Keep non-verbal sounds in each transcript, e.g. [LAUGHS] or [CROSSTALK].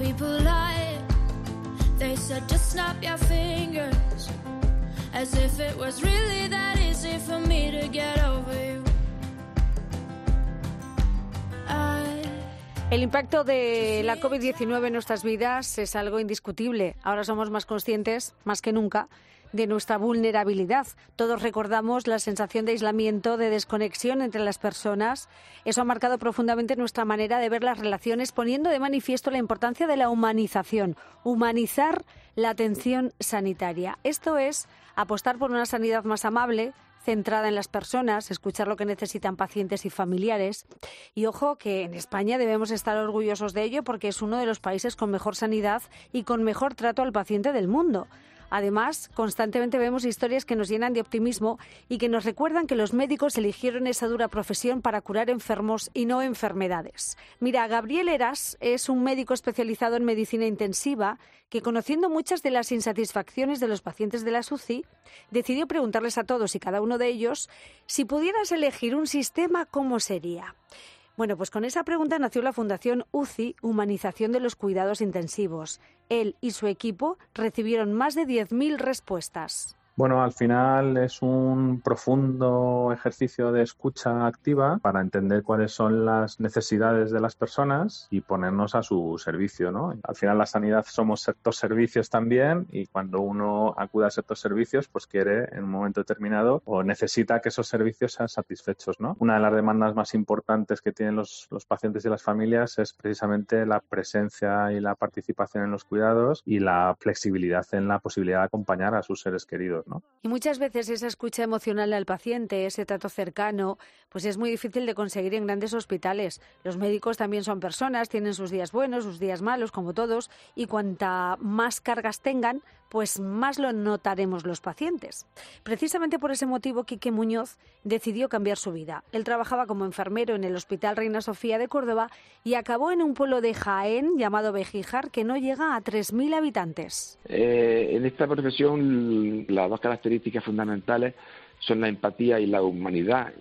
people lie. They said just snap your fingers. As if it was really that easy for me to El impacto de la COVID-19 en nuestras vidas es algo indiscutible. Ahora somos más conscientes, más que nunca, de nuestra vulnerabilidad. Todos recordamos la sensación de aislamiento, de desconexión entre las personas. Eso ha marcado profundamente nuestra manera de ver las relaciones, poniendo de manifiesto la importancia de la humanización, humanizar la atención sanitaria. Esto es apostar por una sanidad más amable, centrada en las personas, escuchar lo que necesitan pacientes y familiares. Y ojo que en España debemos estar orgullosos de ello porque es uno de los países con mejor sanidad y con mejor trato al paciente del mundo. Además, constantemente vemos historias que nos llenan de optimismo y que nos recuerdan que los médicos eligieron esa dura profesión para curar enfermos y no enfermedades. Mira, Gabriel Eras es un médico especializado en medicina intensiva que, conociendo muchas de las insatisfacciones de los pacientes de la SUCI, decidió preguntarles a todos y cada uno de ellos si pudieras elegir un sistema, ¿cómo sería? Bueno, pues con esa pregunta nació la Fundación UCI, Humanización de los Cuidados Intensivos. Él y su equipo recibieron más de 10.000 respuestas. Bueno, al final es un profundo ejercicio de escucha activa para entender cuáles son las necesidades de las personas y ponernos a su servicio, ¿no? Al final la sanidad somos ciertos servicios también y cuando uno acude a ciertos servicios, pues quiere en un momento determinado o necesita que esos servicios sean satisfechos, ¿no? Una de las demandas más importantes que tienen los pacientes y las familias es precisamente la presencia y la participación en los cuidados y la flexibilidad en la posibilidad de acompañar a sus seres queridos. Y muchas veces esa escucha emocional al paciente, ese trato cercano, pues es muy difícil de conseguir en grandes hospitales. Los médicos también son personas, tienen sus días buenos, sus días malos, como todos, y cuanta más cargas tengan, pues más lo notaremos los pacientes. Precisamente por ese motivo, Quique Muñoz decidió cambiar su vida. Él trabajaba como enfermero en el Hospital Reina Sofía de Córdoba y acabó en un pueblo de Jaén llamado Bejijar que no llega a 3.000 habitantes. Eh, en esta profesión las dos características fundamentales son la empatía y la humanidad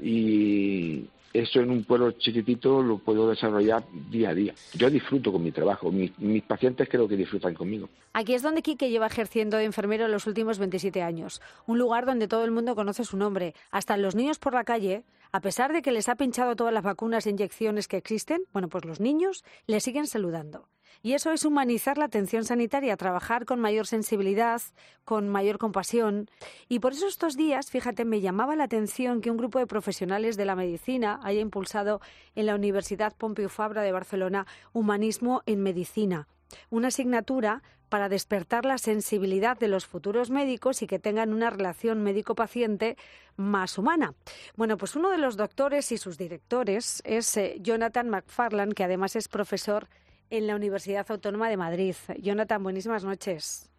eso en un pueblo chiquitito lo puedo desarrollar día a día. Yo disfruto con mi trabajo, mis, pacientes creo que disfrutan conmigo. Aquí es donde Quique lleva ejerciendo de enfermero los últimos 27 años, un lugar donde todo el mundo conoce su nombre, hasta los niños por la calle, a pesar de que les ha pinchado todas las vacunas e inyecciones que existen, bueno, pues los niños le siguen saludando. Y eso es humanizar la atención sanitaria, trabajar con mayor sensibilidad, con mayor compasión. Y por eso estos días, fíjate, me llamaba la atención que un grupo de profesionales de la medicina haya impulsado en la Universidad Pompeu Fabra de Barcelona Humanismo en Medicina, una asignatura para despertar la sensibilidad de los futuros médicos y que tengan una relación médico-paciente más humana. Bueno, pues uno de los doctores y sus directores es eh, Jonathan McFarland, que además es profesor en la Universidad Autónoma de Madrid. Jonathan, buenísimas noches.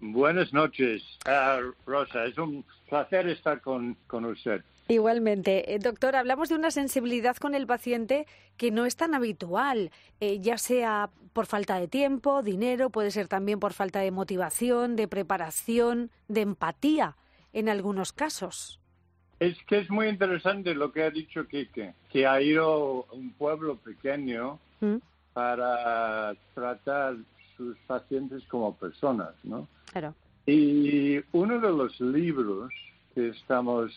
Buenas noches, ah, Rosa. Es un placer estar con, usted. Igualmente. Eh, doctor, hablamos de una sensibilidad con el paciente que no es tan habitual, eh, ya sea por falta de tiempo, dinero, puede ser también por falta de motivación, de preparación, de empatía en algunos casos. Es que es muy interesante lo que ha dicho Kike, que ha ido a un pueblo pequeño ¿Mm? Para tratar sus pacientes como personas, ¿no? Claro. Y uno de los libros que estamos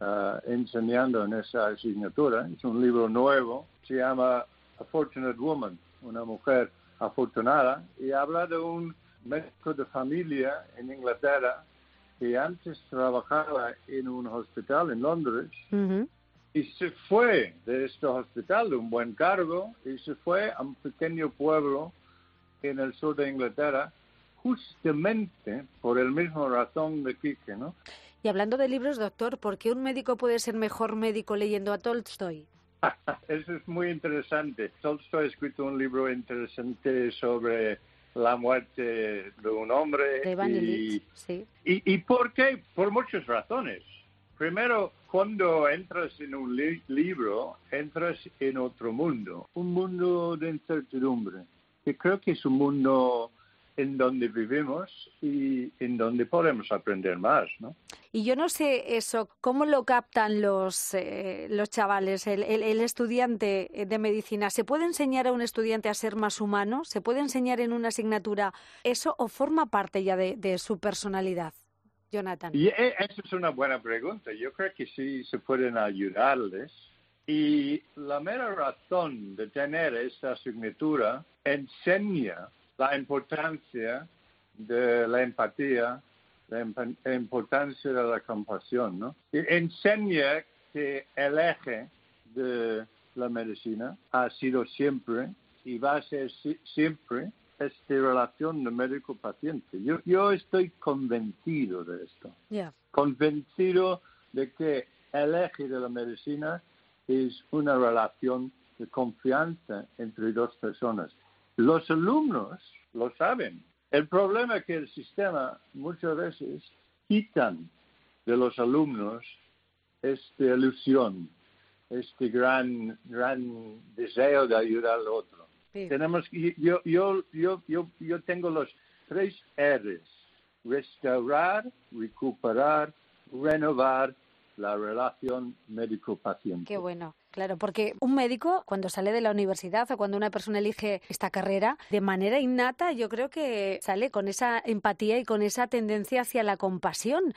ah, enseñando en esa asignatura es un libro nuevo, se llama A Fortunate Woman, una mujer afortunada, y habla de un médico de familia en Inglaterra que antes trabajaba en un hospital en Londres y se fue de este hospital de un buen cargo y se fue a un pequeño pueblo en el sur de Inglaterra justamente por el mismo razón de Quique, ¿no? Y hablando de libros, doctor, ¿por qué un médico puede ser mejor médico leyendo a Tolstoy? [LAUGHS] Eso es muy interesante. Tolstoy ha escrito un libro interesante sobre la muerte de un hombre. De sí. y, ¿Y por qué? Por muchas razones. Primero, cuando entras en un libro, entras en otro mundo, un mundo de incertidumbre, que creo que es un mundo en donde vivimos y en donde podemos aprender más, ¿no? Y yo no sé eso, ¿cómo lo captan los, eh, los chavales, el, el, estudiante de medicina? ¿Se puede enseñar a un estudiante a ser más humano? ¿Se puede enseñar en una asignatura eso o forma parte ya de, de su personalidad? Jonathan. Y eh, esa es una buena pregunta. Yo creo que sí se pueden ayudarles. Y la mera razón de tener esta asignatura enseña la importancia de la empatía, la importancia de la compasión, ¿no? Enseña que el eje de la medicina ha sido siempre y va a ser siempre esta relación de médico-paciente. Yo, yo estoy convencido de esto. Convencido de que el eje de la medicina es una relación de confianza entre dos personas. Los alumnos lo saben. El problema es que el sistema muchas veces quitan de los alumnos esta ilusión, este gran, gran deseo de ayudar al otro. Tenemos, yo, yo, yo, yo, yo tengo los tres R's, restaurar, recuperar, renovar la relación médico-paciente. Qué bueno. Claro, porque un médico cuando sale de la universidad o cuando una persona elige esta carrera, de manera innata yo creo que sale con esa empatía y con esa tendencia hacia la compasión.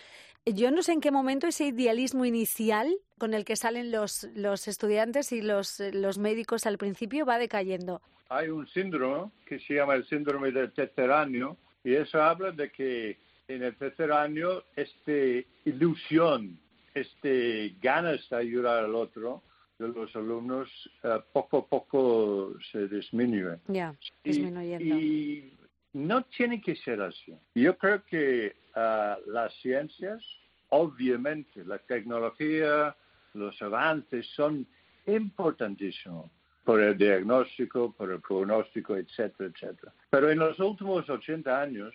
Yo no sé en qué momento ese idealismo inicial con el que salen los, los estudiantes y los, los médicos al principio va decayendo. Hay un síndrome que se llama el síndrome del tercer año y eso habla de que en el tercer año esta ilusión, este ganas de ayudar al otro, de los alumnos eh, poco a poco se disminuye. Ya, disminuyendo. Y, no tiene que ser así. Yo creo que uh, las ciencias, obviamente, la tecnología, los avances son importantísimos por el diagnóstico, por el pronóstico, etcétera, etcétera. Pero en los últimos 80 años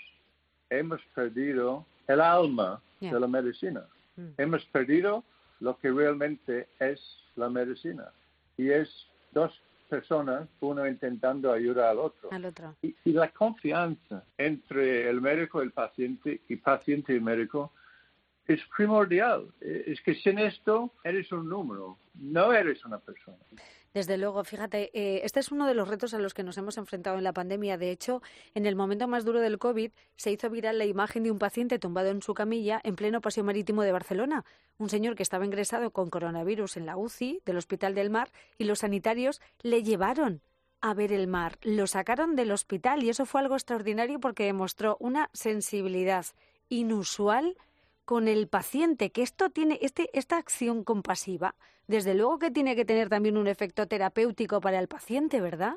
hemos perdido el alma de la medicina. Mm. Hemos perdido lo que realmente es la medicina. Y es dos personas, uno intentando ayudar al otro. Y, la confianza entre el médico y el paciente y paciente y médico es primordial. Es que sin esto eres un número, no eres una persona. Desde luego, fíjate, eh, este es uno de los retos a los que nos hemos enfrentado en la pandemia. De hecho, en el momento más duro del COVID se hizo viral la imagen de un paciente tumbado en su camilla en pleno paseo marítimo de Barcelona. Un señor que estaba ingresado con coronavirus en la UCI del Hospital del Mar y los sanitarios le llevaron a ver el mar. Lo sacaron del hospital y eso fue algo extraordinario porque demostró una sensibilidad inusual con el paciente, que esto tiene, este, esta acción compasiva, desde luego que tiene que tener también un efecto terapéutico para el paciente, ¿verdad?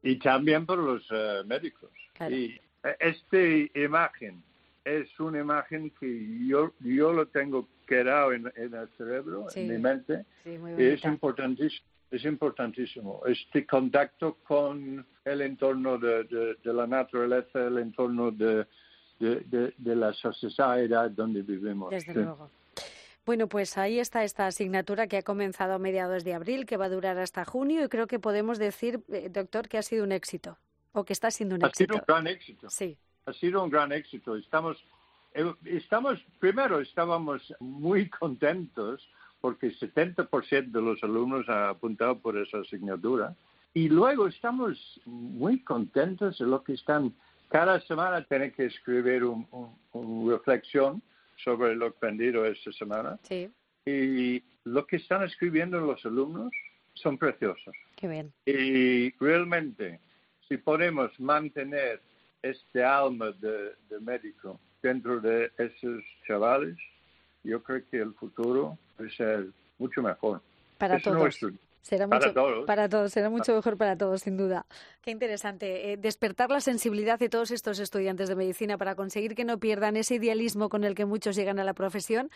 Y también para los eh, médicos. Y eh, esta imagen es una imagen que yo, yo lo tengo quedado en, el cerebro, en mi mente, y es importantísimo. Es importantísimo. Este contacto con el entorno de, de la naturaleza, el entorno de, de, la sociedad donde vivimos. Desde luego. Bueno, pues ahí está esta asignatura que ha comenzado a mediados de abril, que va a durar hasta junio y creo que podemos decir, eh, doctor, que ha sido un éxito o que está siendo un éxito. Ha sido un gran éxito. Sí. Ha sido un gran éxito. Estamos, eh, estamos primero estábamos muy contentos porque el 70% de los alumnos han apuntado por esa asignatura y luego estamos muy contentos de lo que están cada semana tienen que escribir una un, reflexión sobre lo aprendido esta semana. Sí. Y lo que están escribiendo los alumnos son preciosos. Qué bien. Y realmente, si podemos mantener este alma de, médico dentro de esos chavales, yo creo que el futuro va a ser mucho mejor. Para todos. Será para mucho, todos. Para todos, será mucho mejor para todos, sin duda. Qué interesante. Eh, despertar la sensibilidad de todos estos estudiantes de medicina para conseguir que no pierdan ese idealismo con el que muchos llegan a la profesión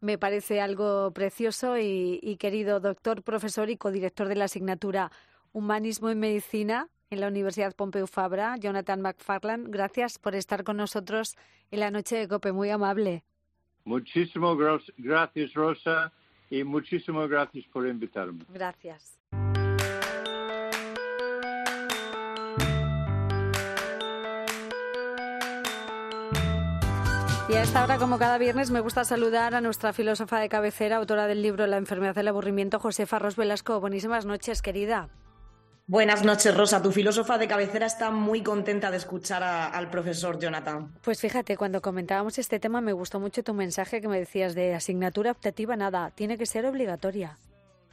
me parece algo precioso y, querido doctor, profesor y codirector de la asignatura Humanismo en Medicina en la Universidad Pompeu Fabra, Jonathan McFarland, gracias por estar con nosotros en la noche de COPE, muy amable. Muchísimas gracias, Rosa y muchísimas gracias por invitarme. Gracias. Y a esta hora, como cada viernes, me gusta saludar a nuestra filósofa de cabecera, autora del libro La enfermedad del aburrimiento, Josefa Ros Velasco. Buenísimas noches, querida. Buenas noches, Rosa. Tu filósofa de cabecera está muy contenta de escuchar al profesor Jonathan. Pues fíjate, cuando comentábamos este tema me gustó mucho tu mensaje que me decías de asignatura optativa, nada, tiene que ser obligatoria.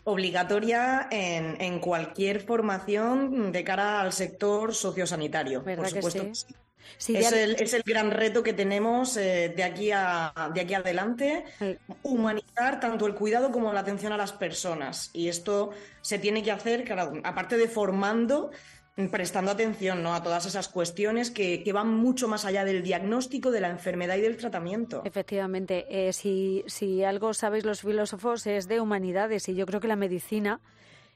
Obligatoria en, cualquier formación de cara al sector sociosanitario. ¿Verdad por supuesto que sí? Es, el, gran reto que tenemos eh, de, aquí a, de aquí adelante, humanizar tanto el cuidado como la atención a las personas. Y esto se tiene que hacer, claro, aparte de formando, prestando atención ¿no? a todas esas cuestiones que, van mucho más allá del diagnóstico de la enfermedad y del tratamiento. Efectivamente, eh, si, si algo sabéis los filósofos es de humanidades y yo creo que la medicina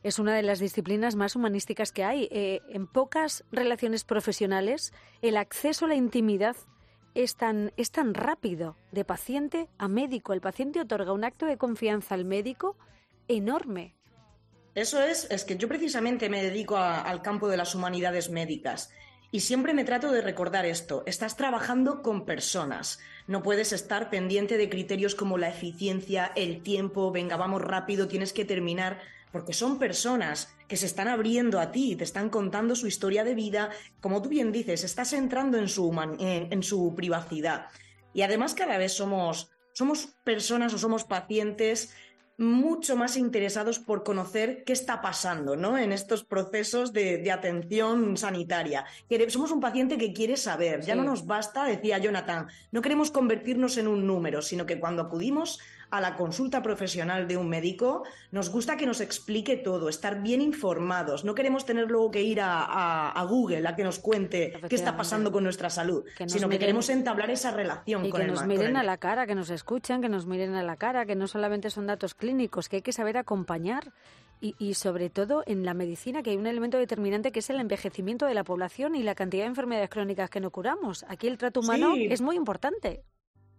es una de las disciplinas más humanísticas que hay. Eh, en pocas relaciones profesionales el acceso a la intimidad es tan, es tan rápido de paciente a médico. El paciente otorga un acto de confianza al médico enorme. Eso es, es que yo precisamente me dedico al campo de las humanidades médicas y siempre me trato de recordar esto, estás trabajando con personas, no puedes estar pendiente de criterios como la eficiencia, el tiempo, venga, vamos rápido, tienes que terminar porque son personas que se están abriendo a ti, te están contando su historia de vida, como tú bien dices, estás entrando en su, en, su privacidad. Y además cada vez somos, somos personas o somos pacientes mucho más interesados por conocer qué está pasando ¿no? en estos procesos de, atención sanitaria. Somos un paciente que quiere saber, ya no nos basta, decía Jonathan, no queremos convertirnos en un número, sino que cuando acudimos a la consulta profesional de un médico, nos gusta que nos explique todo, estar bien informados. No queremos tener luego que ir a, Google a que nos cuente qué está pasando con nuestra salud, sino que queremos entablar esa relación y con que nos miren a la cara, que nos escuchen, que nos miren a la cara, que no solamente son datos clínicos, que hay que saber acompañar. Y, sobre todo en la medicina, que hay un elemento determinante que es el envejecimiento de la población y la cantidad de enfermedades crónicas que no curamos. Aquí el trato humano es muy importante.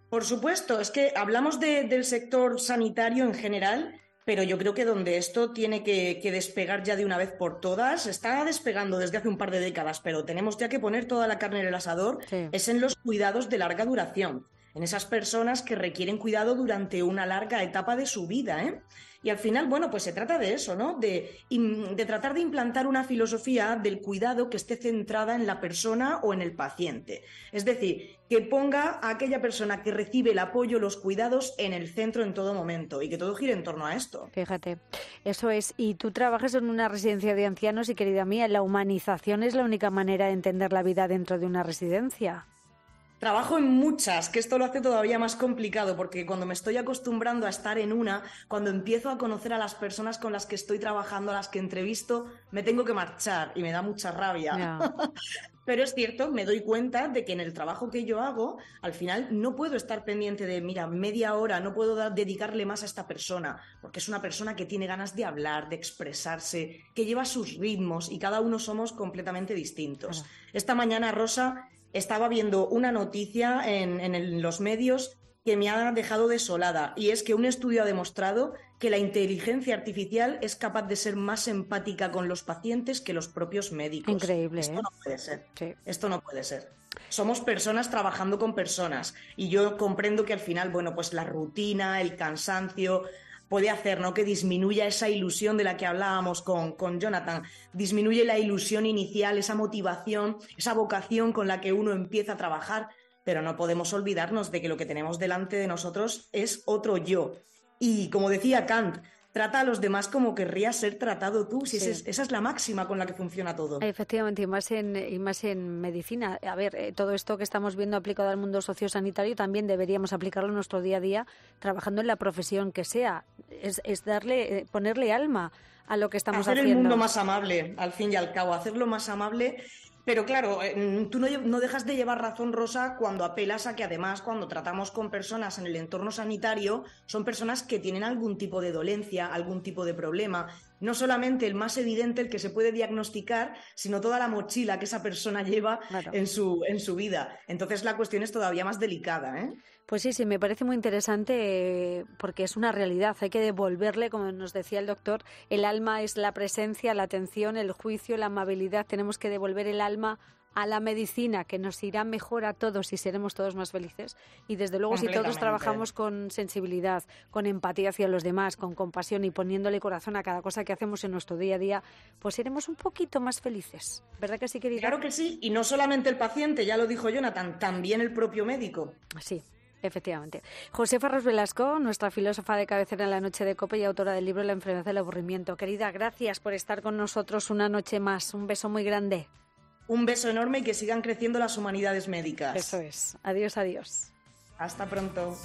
Por supuesto, es que hablamos del sector sanitario en general, pero yo creo que donde esto tiene que, despegar ya de una vez por todas, está despegando desde hace un par de décadas, pero tenemos ya que poner toda la carne en el asador, es en los cuidados de larga duración, en esas personas que requieren cuidado durante una larga etapa de su vida. ¿eh? Y al final, bueno, pues se trata de eso, ¿no? De, de, tratar de implantar una filosofía del cuidado que esté centrada en la persona o en el paciente. Es decir, que ponga a aquella persona que recibe el apoyo, los cuidados en el centro en todo momento y que todo gire en torno a esto. Fíjate, eso es. Y tú trabajas en una residencia de ancianos y querida mía, la humanización es la única manera de entender la vida dentro de una residencia. Trabajo en muchas, que esto lo hace todavía más complicado, porque cuando me estoy acostumbrando a estar en una, cuando empiezo a conocer a las personas con las que estoy trabajando, a las que entrevisto, me tengo que marchar y me da mucha rabia. [LAUGHS] Pero es cierto, me doy cuenta de que en el trabajo que yo hago, al final no puedo estar pendiente de, mira, media hora, no puedo dedicarle más a esta persona, porque es una persona que tiene ganas de hablar, de expresarse, que lleva sus ritmos y cada uno somos completamente distintos. Esta mañana, Rosa, estaba viendo una noticia en, los medios que me ha dejado desolada y es que un estudio ha demostrado que la inteligencia artificial es capaz de ser más empática con los pacientes que los propios médicos. Increíble. Esto ¿eh? no puede ser. Esto no puede ser. Somos personas trabajando con personas y yo comprendo que al final, bueno, pues la rutina, el cansancio, puede hacer, ¿no? Que disminuya esa ilusión de la que hablábamos con, con Jonathan, disminuye la ilusión inicial, esa motivación, esa vocación con la que uno empieza a trabajar, pero no podemos olvidarnos de que lo que tenemos delante de nosotros es otro yo. Y como decía Kant, trata a los demás como querrías ser tratado tú. Si esa es la máxima con la que funciona todo. Efectivamente, y más en, y más en medicina. A ver, eh, todo esto que estamos viendo aplicado al mundo sociosanitario también deberíamos aplicarlo en nuestro día a día, trabajando en la profesión que sea. Es, darle, eh, ponerle alma a lo que estamos haciendo. Hacer el mundo más amable, al fin y al cabo, hacerlo más amable pero claro, eh, tú no, dejas de llevar razón, Rosa, cuando apelas a que además cuando tratamos con personas en el entorno sanitario, son personas que tienen algún tipo de dolencia, algún tipo de problema. No solamente el más evidente, el que se puede diagnosticar, sino toda la mochila que esa persona lleva en, su, en su vida. Entonces la cuestión es todavía más delicada. ¿eh? Pues sí, sí, me parece muy interesante eh, porque es una realidad. Hay que devolverle, como nos decía el doctor, el alma es la presencia, la atención, el juicio, la amabilidad. Tenemos que devolver el alma a la medicina, que nos irá mejor a todos y seremos todos más felices. Y desde luego, si todos trabajamos con sensibilidad, con empatía hacia los demás, con compasión y poniéndole corazón a cada cosa que hacemos en nuestro día a día, pues seremos un poquito más felices. ¿Verdad que sí, querida? Claro que sí. Y no solamente el paciente, ya lo dijo Jonathan, también el propio médico. Sí, Efectivamente. José Farros Velasco, nuestra filósofa de cabecera en la noche de copa y autora del libro La enfermedad del aburrimiento. Querida, gracias por estar con nosotros una noche más. Un beso muy grande. Un beso enorme y que sigan creciendo las humanidades médicas. Eso es. Adiós, adiós. Hasta pronto.